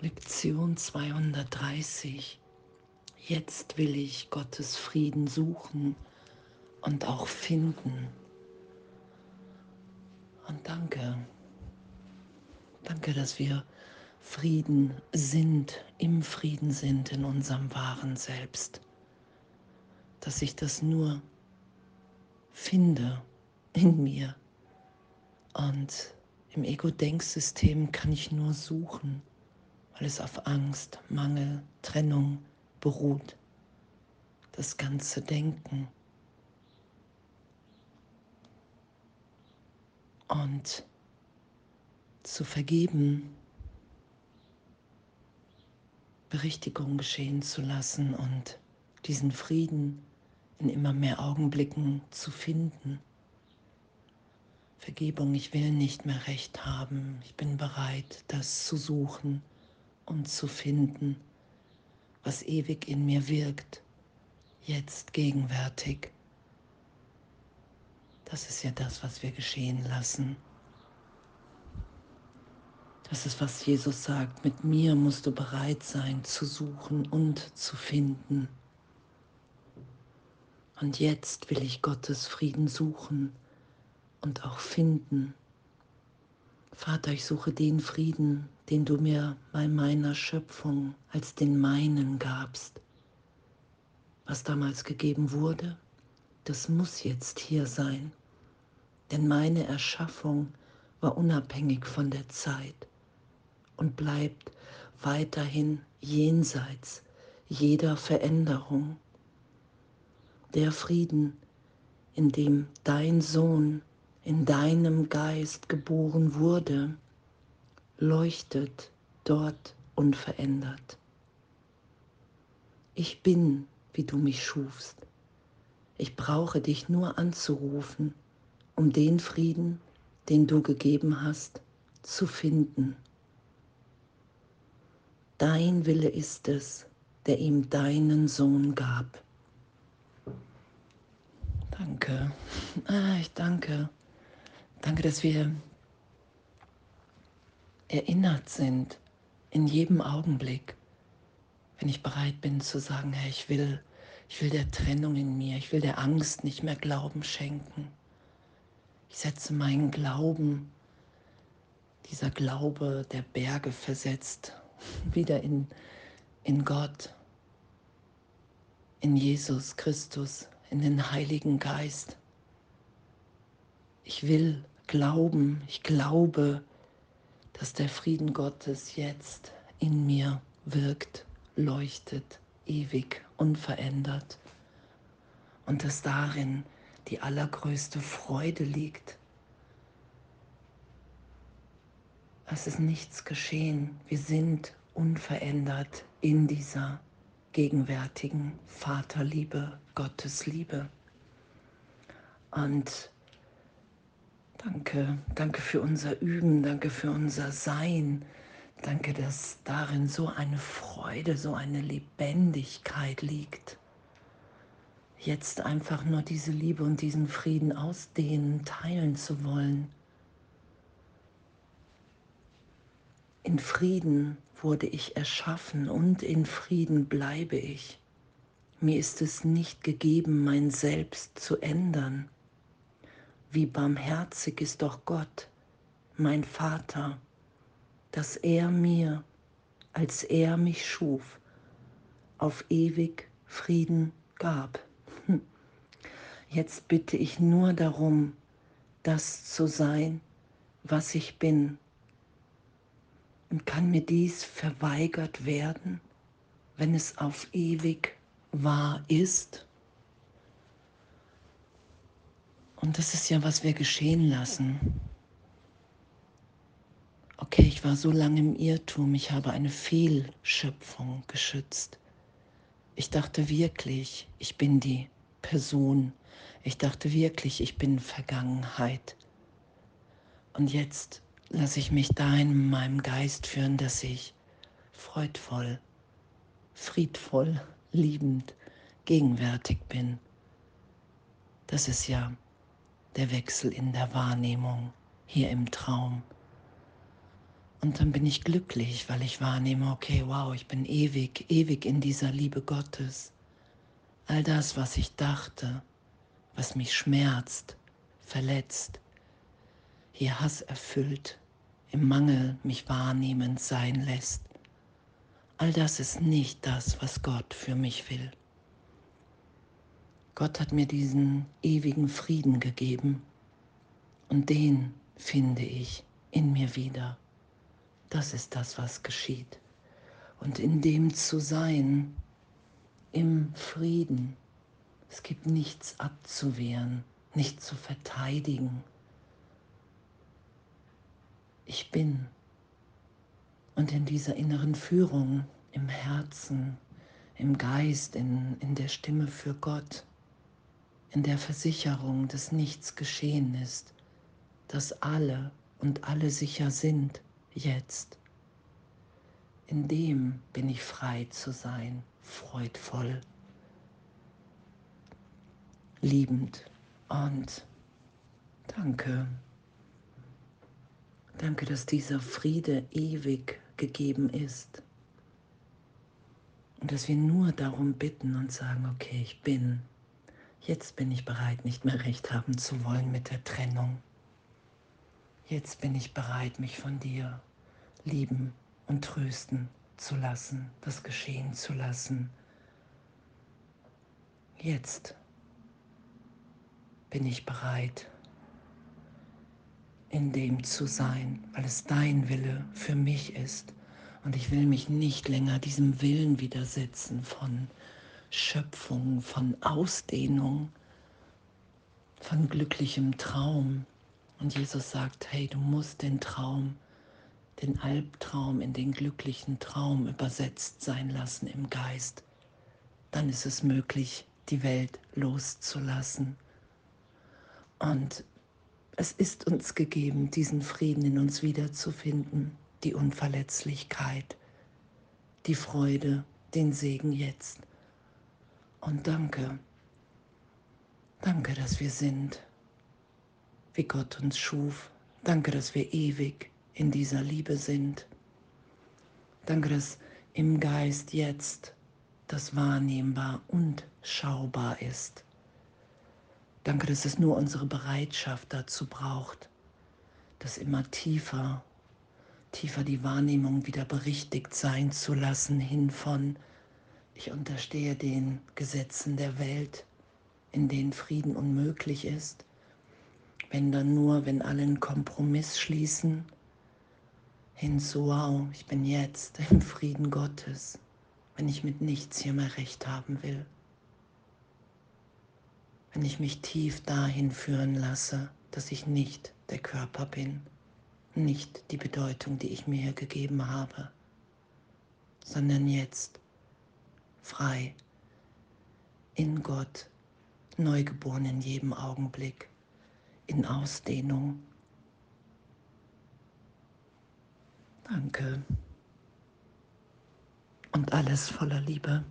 Lektion 230. Jetzt will ich Gottes Frieden suchen und auch finden. Und danke, danke, dass wir Frieden sind, im Frieden sind in unserem wahren Selbst. Dass ich das nur finde in mir. Und im Ego-Denksystem kann ich nur suchen weil es auf Angst, Mangel, Trennung beruht. Das ganze Denken. Und zu vergeben, Berichtigung geschehen zu lassen und diesen Frieden in immer mehr Augenblicken zu finden. Vergebung, ich will nicht mehr recht haben, ich bin bereit, das zu suchen und zu finden, was ewig in mir wirkt, jetzt gegenwärtig. Das ist ja das, was wir geschehen lassen. Das ist, was Jesus sagt, mit mir musst du bereit sein zu suchen und zu finden. Und jetzt will ich Gottes Frieden suchen und auch finden. Vater, ich suche den Frieden, den du mir bei meiner Schöpfung als den meinen gabst. Was damals gegeben wurde, das muss jetzt hier sein, denn meine Erschaffung war unabhängig von der Zeit und bleibt weiterhin jenseits jeder Veränderung. Der Frieden, in dem dein Sohn in deinem Geist geboren wurde, leuchtet dort unverändert. Ich bin, wie du mich schufst. Ich brauche dich nur anzurufen, um den Frieden, den du gegeben hast, zu finden. Dein Wille ist es, der ihm deinen Sohn gab. Danke. Ah, ich danke. Danke, dass wir erinnert sind in jedem Augenblick, wenn ich bereit bin zu sagen, Herr, ich will, ich will der Trennung in mir, ich will der Angst nicht mehr Glauben schenken. Ich setze meinen Glauben, dieser Glaube, der Berge versetzt, wieder in, in Gott, in Jesus Christus, in den Heiligen Geist. Ich will glauben, ich glaube, dass der Frieden Gottes jetzt in mir wirkt, leuchtet, ewig, unverändert und dass darin die allergrößte Freude liegt. Es ist nichts geschehen. Wir sind unverändert in dieser gegenwärtigen Vaterliebe, Gottesliebe. Und Danke, danke für unser Üben, danke für unser Sein. Danke, dass darin so eine Freude, so eine Lebendigkeit liegt. Jetzt einfach nur diese Liebe und diesen Frieden ausdehnen, teilen zu wollen. In Frieden wurde ich erschaffen und in Frieden bleibe ich. Mir ist es nicht gegeben, mein Selbst zu ändern. Wie barmherzig ist doch Gott, mein Vater, dass er mir, als er mich schuf, auf ewig Frieden gab. Jetzt bitte ich nur darum, das zu sein, was ich bin. Und kann mir dies verweigert werden, wenn es auf ewig wahr ist? Und das ist ja, was wir geschehen lassen. Okay, ich war so lange im Irrtum, ich habe eine Fehlschöpfung geschützt. Ich dachte wirklich, ich bin die Person. Ich dachte wirklich, ich bin Vergangenheit. Und jetzt lasse ich mich dahin in meinem Geist führen, dass ich freudvoll, friedvoll, liebend, gegenwärtig bin. Das ist ja der Wechsel in der Wahrnehmung hier im Traum. Und dann bin ich glücklich, weil ich wahrnehme, okay, wow, ich bin ewig, ewig in dieser Liebe Gottes. All das, was ich dachte, was mich schmerzt, verletzt, hier Hass erfüllt, im Mangel mich wahrnehmend sein lässt. All das ist nicht das, was Gott für mich will. Gott hat mir diesen ewigen Frieden gegeben und den finde ich in mir wieder. Das ist das, was geschieht. Und in dem zu sein, im Frieden, es gibt nichts abzuwehren, nichts zu verteidigen. Ich bin. Und in dieser inneren Führung, im Herzen, im Geist, in, in der Stimme für Gott, in der Versicherung, dass nichts geschehen ist, dass alle und alle sicher sind jetzt. In dem bin ich frei zu sein, freudvoll, liebend und danke. Danke, dass dieser Friede ewig gegeben ist. Und dass wir nur darum bitten und sagen, okay, ich bin, jetzt bin ich bereit, nicht mehr recht haben zu wollen mit der Trennung. Jetzt bin ich bereit, mich von dir lieben und trösten zu lassen, das geschehen zu lassen. Jetzt bin ich bereit, in dem zu sein, weil es dein Wille für mich ist. Und ich will mich nicht länger diesem Willen widersetzen von Schöpfung, von Ausdehnung, von glücklichem Traum. Und Jesus sagt, hey, du musst den Traum den Albtraum in den glücklichen Traum übersetzt sein lassen im Geist, dann ist es möglich, die Welt loszulassen. Und es ist uns gegeben, diesen Frieden in uns wiederzufinden, die Unverletzlichkeit, die Freude, den Segen jetzt. Und danke, danke, dass wir sind, wie Gott uns schuf. Danke, dass wir ewig in dieser Liebe sind. Danke, dass im Geist jetzt das wahrnehmbar und schaubar ist. Danke, dass es nur unsere Bereitschaft dazu braucht, dass immer tiefer, tiefer die Wahrnehmung wieder berichtigt sein zu lassen, hin von, ich unterstehe den Gesetzen der Welt, in denen Frieden unmöglich ist, wenn dann nur, wenn alle einen Kompromiss schließen hin zu, wow, ich bin jetzt im Frieden Gottes, wenn ich mit nichts hier mehr recht haben will. Wenn ich mich tief dahin führen lasse, dass ich nicht der Körper bin, nicht die Bedeutung, die ich mir hier gegeben habe, sondern jetzt frei in Gott, neugeboren in jedem Augenblick, in Ausdehnung Danke. Und alles voller Liebe.